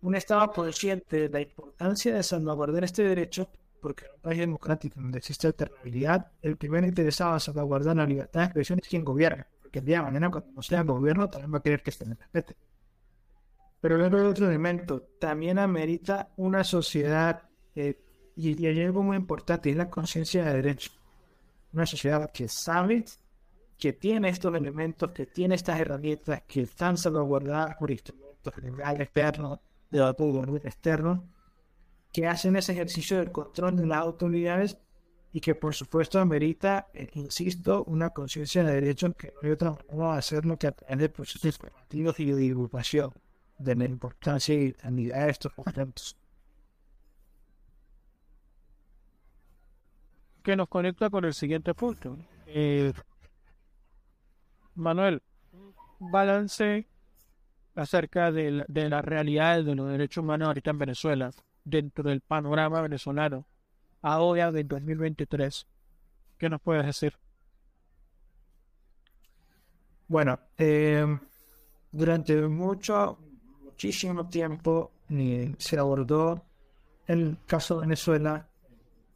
un Estado consciente de la importancia de salvaguardar este derecho porque en un país democrático donde existe alternabilidad, el primer interesado en salvaguardar la libertad de expresión es quien gobierna, porque el día de mañana cuando no sea gobierno también va a querer que se le respete. Pero luego hay otro elemento, también amerita una sociedad, eh, y, hay algo muy importante, es la conciencia de derecho. Una sociedad que sabe que tiene estos elementos, que tiene estas herramientas, que están salvaguardadas por instrumentos legales externos, de gobierno externo, que hacen ese ejercicio del control de las autoridades y que por supuesto amerita, eh, insisto, una conciencia de derecho que no hay otra manera de hacerlo que a través de procesos informativos y de divulgación de la importancia y de estos momentos. Que nos conecta con el siguiente punto. Eh, Manuel, balance acerca de, de las realidades de los derechos humanos ahorita en Venezuela dentro del panorama venezolano ahora del 2023. ¿Qué nos puedes decir? Bueno, eh, durante mucho, muchísimo tiempo se abordó el caso de Venezuela,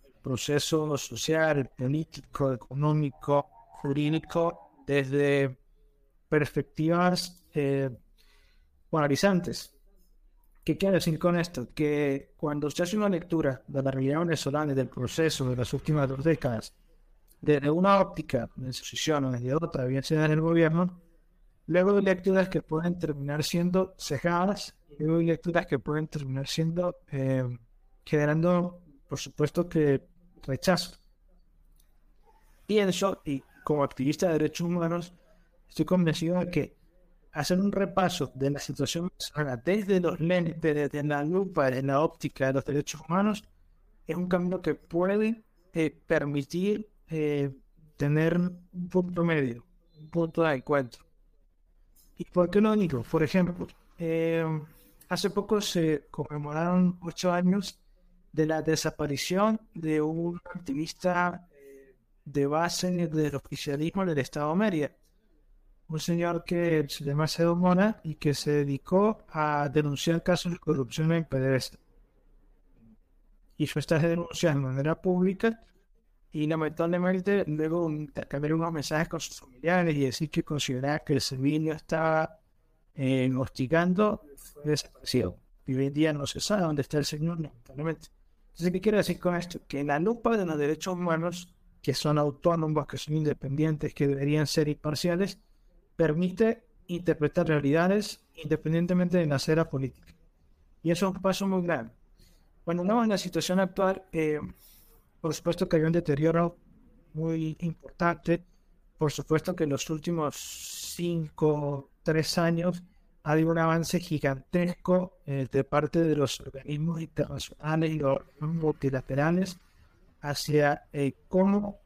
el proceso social, político, económico, jurídico, desde perspectivas eh, polarizantes ¿Qué quiero decir con esto? Que cuando usted hace una lectura de la realidad venezolana y del proceso de las últimas dos décadas, desde una óptica de institución o desde otra, bien sea en el gobierno, luego hay lecturas que pueden terminar siendo cejadas, luego hay lecturas que pueden terminar siendo eh, generando, por supuesto, que rechazo. Pienso, y como activista de derechos humanos, estoy convencido de que hacer un repaso de la situación desde los lentes, desde la lupa, desde la óptica de los derechos humanos, es un camino que puede eh, permitir eh, tener un punto medio, un punto de encuentro. ¿Y por qué lo digo? Por ejemplo, eh, hace poco se conmemoraron ocho años de la desaparición de un activista de base del oficialismo del Estado de Mérida un señor que se llama Cedo Mona y que se dedicó a denunciar casos de corrupción en PDVSA. Hizo estas denuncias de manera pública y lamentablemente luego intercambiar unos mensajes con sus familiares y decir que consideraba que el servicio estaba eh, hostigando, fue desaparecido. Y hoy en día no se sabe dónde está el señor, lamentablemente. Entonces, ¿qué quiero decir con esto? Que en la lupa de los derechos humanos, que son autónomos, que son independientes, que deberían ser imparciales, permite interpretar realidades independientemente de la acera política. Y eso es un paso muy grande. Cuando vemos en la situación actual, eh, por supuesto que hay un deterioro muy importante. Por supuesto que en los últimos cinco, tres años ha habido un avance gigantesco eh, de parte de los organismos internacionales y los multilaterales hacia eh, cómo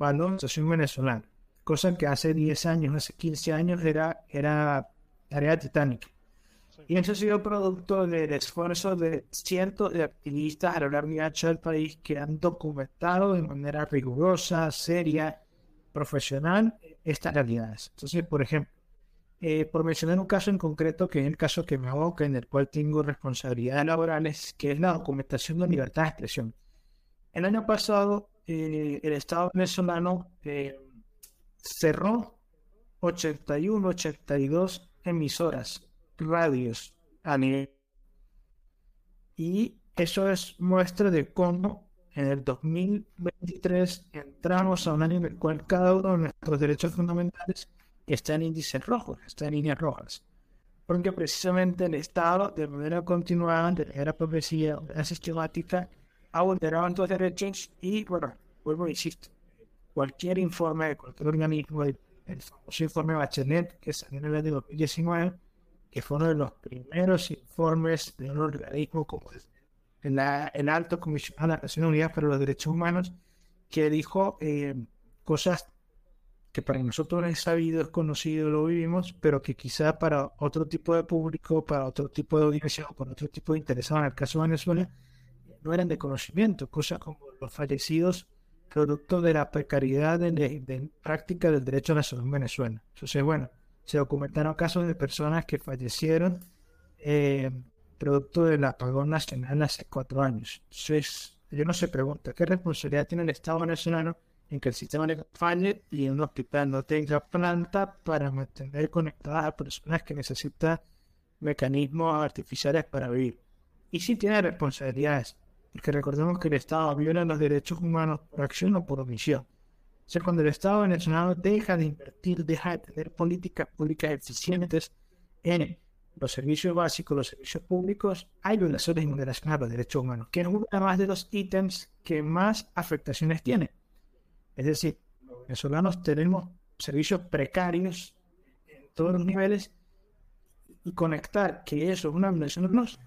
va la situación venezolana cosa que hace 10 años, hace 15 años era, era tarea titánica. Y eso ha sido producto del esfuerzo de cientos de activistas a lo largo y ancho del país que han documentado de manera rigurosa, seria, profesional estas realidades. Entonces, por ejemplo, eh, por mencionar un caso en concreto, que es el caso que me aboca, en el cual tengo responsabilidades laborales, que es la documentación de libertad de expresión. El año pasado, eh, el Estado venezolano eh, cerró 81, 82 emisoras, radios a nivel. Y eso es muestra de cómo en el 2023 entramos a un año en el cual cada uno de nuestros derechos fundamentales está en índices rojos, está en líneas rojas. Porque precisamente el Estado, de manera continuada, de manera progresiva, de manera sistemática, ha vulnerado estos derechos y, bueno, vuelvo a insistir, cualquier informe de cualquier organismo, el, famoso informe Bachelet que salió en el año 2019, que fue uno de los primeros informes de un organismo como el, el Alto Comisionado de las Naciones Unidas para los Derechos Humanos, que dijo eh, cosas que para nosotros es sabido, es conocido, lo vivimos, pero que quizá para otro tipo de público, para otro tipo de audiencia o con otro tipo de interesados, en el caso de Venezuela, no eran de conocimiento, cosas como los fallecidos producto de la precariedad de, práctica del derecho a la salud en Venezuela. Entonces, bueno, se documentaron casos de personas que fallecieron eh, producto del apagón nacional hace cuatro años. Entonces, yo no se pregunta, ¿qué responsabilidad tiene el Estado venezolano en que el sistema de falle y un hospital no tenga planta para mantener conectadas a personas que necesitan mecanismos artificiales para vivir? Y sí tiene responsabilidades porque recordemos que el Estado viola los derechos humanos por acción o por omisión. O sea, cuando el Estado venezolano deja de invertir, deja de tener políticas públicas eficientes en los servicios básicos, los servicios públicos, hay violaciones y vulneraciones a los derechos humanos, que es uno más de los ítems que más afectaciones tiene. Es decir, los venezolanos tenemos servicios precarios en todos los niveles y conectar que eso es una violación de los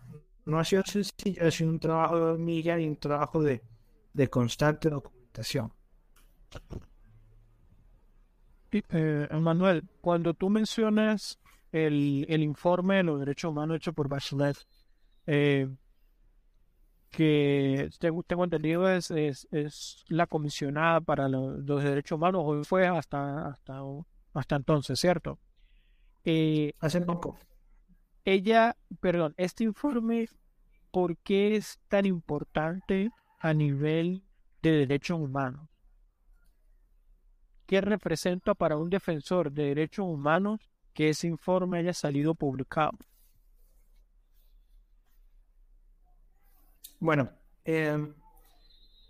no ha sido sencillo, ha sido un trabajo de hormiga y un trabajo de, constante documentación. Eh, Manuel, cuando tú mencionas el, informe de los derechos humanos hecho por Bachelet, eh, que tengo, tengo entendido es, es, la comisionada para los, derechos humanos, hoy fue hasta, hasta, hasta entonces, ¿cierto? Eh, Hace poco ella, perdón, este informe, ¿por qué es tan importante a nivel de derechos humanos? ¿Qué representa para un defensor de derechos humanos que ese informe haya salido publicado? Bueno, em,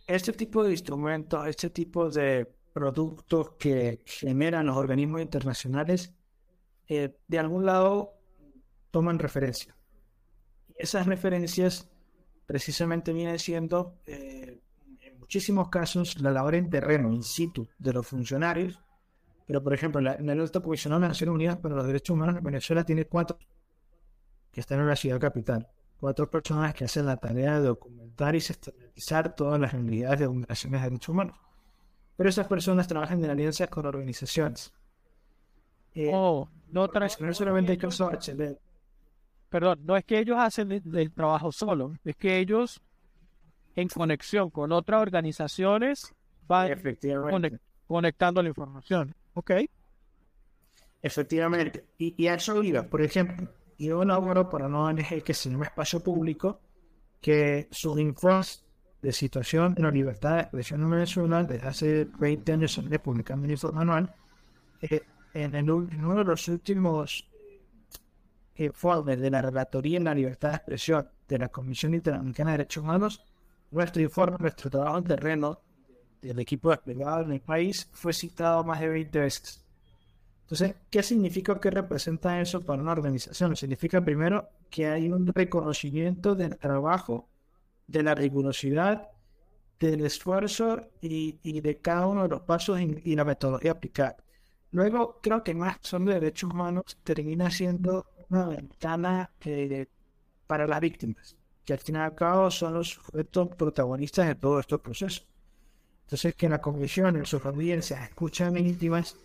este tipo de instrumentos, este tipo de productos que generan los organismos internacionales, eh, de algún lado toman referencia. Esas referencias precisamente vienen siendo, eh, en muchísimos casos, la labor en terreno, in situ, de los funcionarios. Pero, por ejemplo, la, en el alto comisionado de Naciones Unidas para los Derechos Humanos en Venezuela tiene cuatro que están en la ciudad capital. Cuatro personas que hacen la tarea de documentar y sistematizar todas las realidades de vulneraciones de derechos humanos. Pero esas personas trabajan en alianzas con organizaciones. Eh, oh, no, no solamente hay Perdón, no es que ellos hacen el, trabajo solo, es que ellos en conexión con otras organizaciones van conectando la información. ¿Ok? Efectivamente. Y, y a eso iba, por ejemplo, yo elaboro para no ONG que se llama Espacio Público, que sus informes de situación en la libertad de expresión en Venezuela desde hace 20 años se publicando un informe anual. Eh, en, uno de los últimos informes de la Relatoría en la Libertad de Expresión de la Comisión Interamericana de Derechos Humanos, nuestro informe, nuestro trabajo en terreno del equipo desplegado en el país fue citado más de 20 veces. Entonces, ¿qué significa o qué representa eso para una organización? Significa primero que hay un reconocimiento del trabajo, de la rigurosidad, del esfuerzo y, de cada uno de los pasos y, la metodología aplicada. Luego, creo que más son de derechos humanos termina siendo una ventana eh, para las víctimas, que al fin y al cabo son los sujetos protagonistas de todo este proceso. Entonces, que la comisión en sus audiencias escuchan víctimas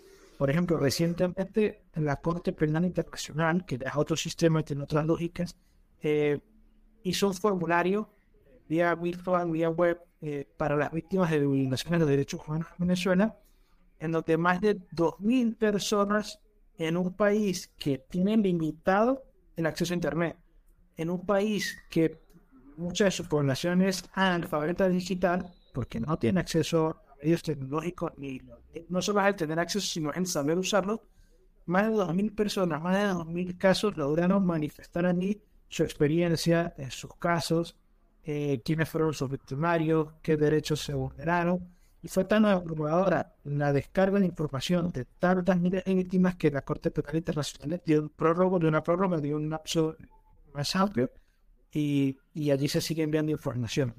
por ejemplo, recientemente en la Corte Penal Internacional, que es otro sistema tiene otras lógicas, eh, hizo un formulario vía virtual, vía web, eh, para las víctimas de violaciones de derechos humanos en Venezuela, en donde más de 2.000 personas en un país que tiene limitado el acceso a Internet, en un país que muchas de su población es analfabeta digital, porque no tiene acceso medios tecnológicos, ni, no solo es el tener acceso, sino en saber usarlo. Más de 2.000 personas, más de 2.000 casos lograron manifestar a mí su experiencia, en sus casos, eh, quiénes fueron sus victimarios, qué derechos se vulneraron. Y fue tan abrumadora la descarga de información de tantas miles de víctimas que la Corte Penal Internacional dio un prórrogo de una prórroga, dio un lapso más amplio y, y allí se sigue enviando información.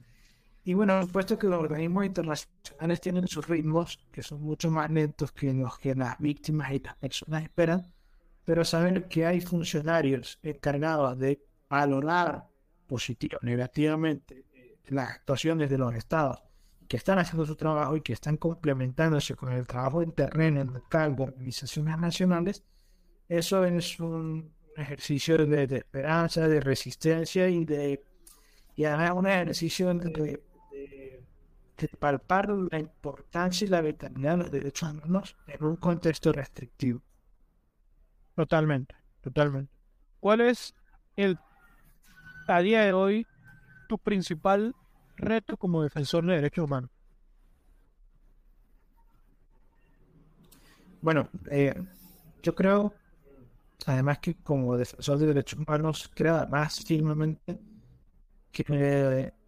Y bueno, supuesto que los organismos internacionales tienen sus ritmos, que son mucho más lentos que los que las víctimas y las personas esperan, pero saber que hay funcionarios encargados de valorar positivo negativamente las actuaciones de los estados, que están haciendo su trabajo y que están complementándose con el trabajo en terreno, en local, de organizaciones nacionales, eso es un ejercicio de, esperanza, de resistencia y de y además un ejercicio de, palpar la importancia y la vitalidad de los derechos humanos en un contexto restrictivo. Totalmente, totalmente. ¿Cuál es el, a día de hoy, tu principal reto como defensor de derechos humanos? Bueno, eh, yo creo, además que como defensor de derechos humanos, creo más firmemente que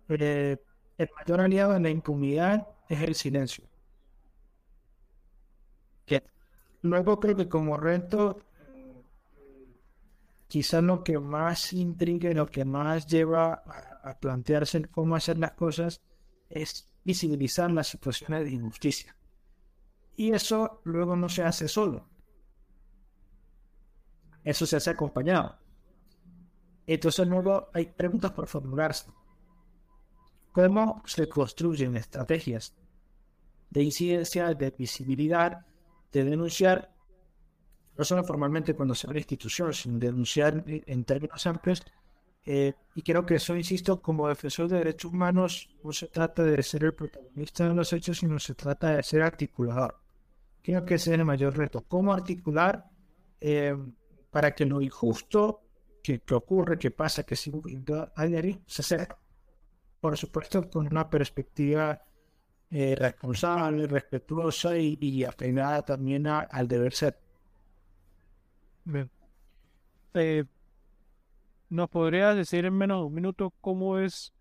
eh, el mayor aliado en la impunidad es el silencio. Que luego creo que como reto, quizás lo que más intriga lo que más lleva a, plantearse cómo hacer las cosas es visibilizar las situaciones de injusticia. Y eso luego no se hace solo. Eso se hace acompañado. Entonces luego hay preguntas por formularse cómo se construyen estrategias de incidencia, de visibilidad, de denunciar, no solo formalmente cuando se a la institución, sino denunciar en términos amplios. Eh, y creo que eso, insisto, como defensor de derechos humanos, no se trata de ser el protagonista de los hechos, sino se trata de ser articulador. Creo que ese es el mayor reto. ¿Cómo articular eh, para que lo injusto que, ocurre, que pasa, que se se por supuesto, con una perspectiva eh, responsable, respetuosa y, apegada también al deber ser. Bien. ¿Nos podrías decir en menos de un minuto cómo es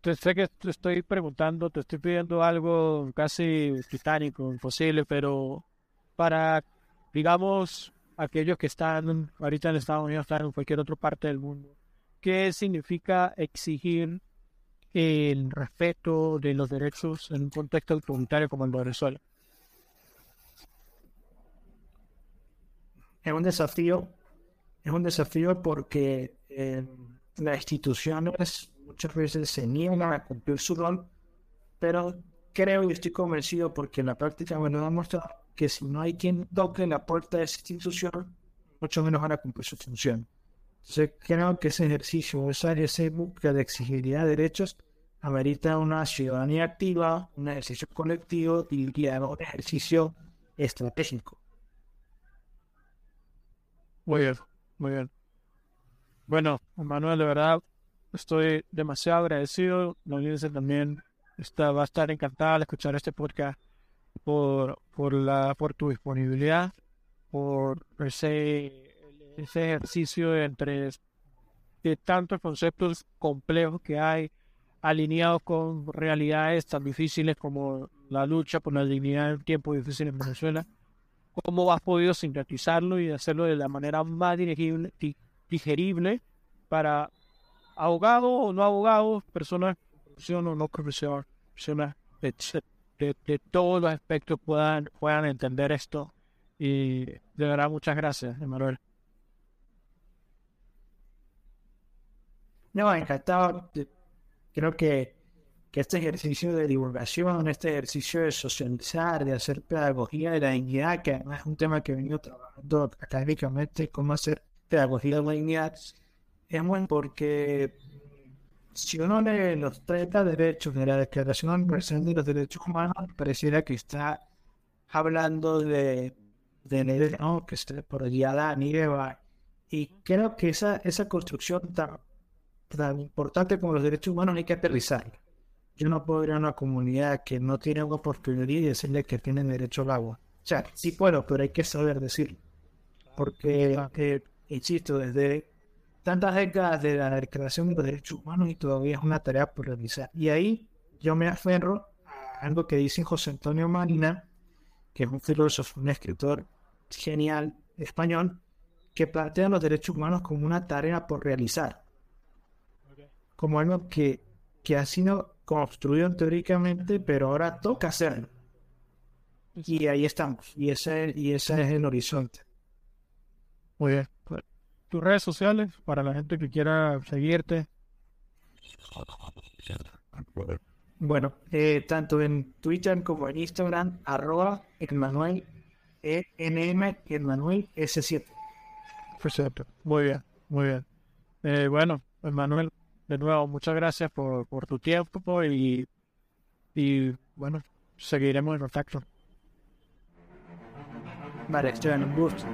te sé que te estoy preguntando, te estoy pidiendo algo casi titánico, imposible, pero para, digamos, aquellos que están ahorita en Estados Unidos, están en cualquier otra parte del mundo, ¿qué significa exigir el respeto de los derechos en un contexto autoritario como el de Venezuela? Es un desafío, es un desafío porque eh, las instituciones muchas veces se niegan a cumplir su rol, pero creo y estoy convencido porque en la práctica me lo ha mostrado que si no hay quien toque la puerta de esa institución, mucho menos van a cumplir su función. Entonces creo que ese ejercicio, esa, esa búsqueda de exigibilidad de derechos, amerita una ciudadanía activa, un ejercicio colectivo y un ejercicio estratégico. Muy bien, muy bien. Bueno, Manuel, de verdad, estoy demasiado agradecido. La audiencia también está, va a estar encantada de escuchar este podcast por, por, la, por tu disponibilidad, por ese, ese ejercicio entre de tantos conceptos complejos que hay alineados con realidades tan difíciles como la lucha por la dignidad en tiempos difíciles en Venezuela. ¿Cómo has podido sintetizarlo y hacerlo de la manera más digerible para abogados o no abogados, personas profesión o no profesión, personas de, de, todos los aspectos puedan, puedan entender esto. Y de verdad, muchas gracias, Emanuel. No, encantado. Creo que, que este ejercicio de divulgación, este ejercicio de socializar, de hacer pedagogía de la dignidad, que además es un tema que he venido trabajando académicamente, cómo hacer pedagogía de la dignidad, es bueno porque si uno lee los 30 derechos de la Declaración Universal de los Derechos Humanos, pareciera que está hablando de, de ¿no? que está por Adán y Eva. Y creo que esa, esa construcción tan, tan importante como los derechos humanos hay que aterrizar. Yo no puedo ir a una comunidad que no tiene por prioridad y decirle que tienen derecho al agua. O sea, sí puedo, pero hay que saber decirlo. Porque, eh, insisto, desde tantas décadas de la Declaración de los Derechos Humanos y todavía es una tarea por realizar. Y ahí yo me aferro a algo que dice José Antonio Marina, que es un filósofo, un escritor genial español, que plantea los derechos humanos como una tarea por realizar, como algo que, que ha sido construido teóricamente, pero ahora toca hacerlo. Y ahí estamos, y ese, y ese es el horizonte. Muy bien tus redes sociales para la gente que quiera seguirte. Bueno, eh, tanto en Twitter como en Instagram, arroba Emanuel ENM Emanuel S7. Perfecto, muy bien, muy bien. Eh, bueno, Emanuel, de nuevo, muchas gracias por, por tu tiempo y, y bueno, seguiremos en contacto. Vale, estoy en un gusto.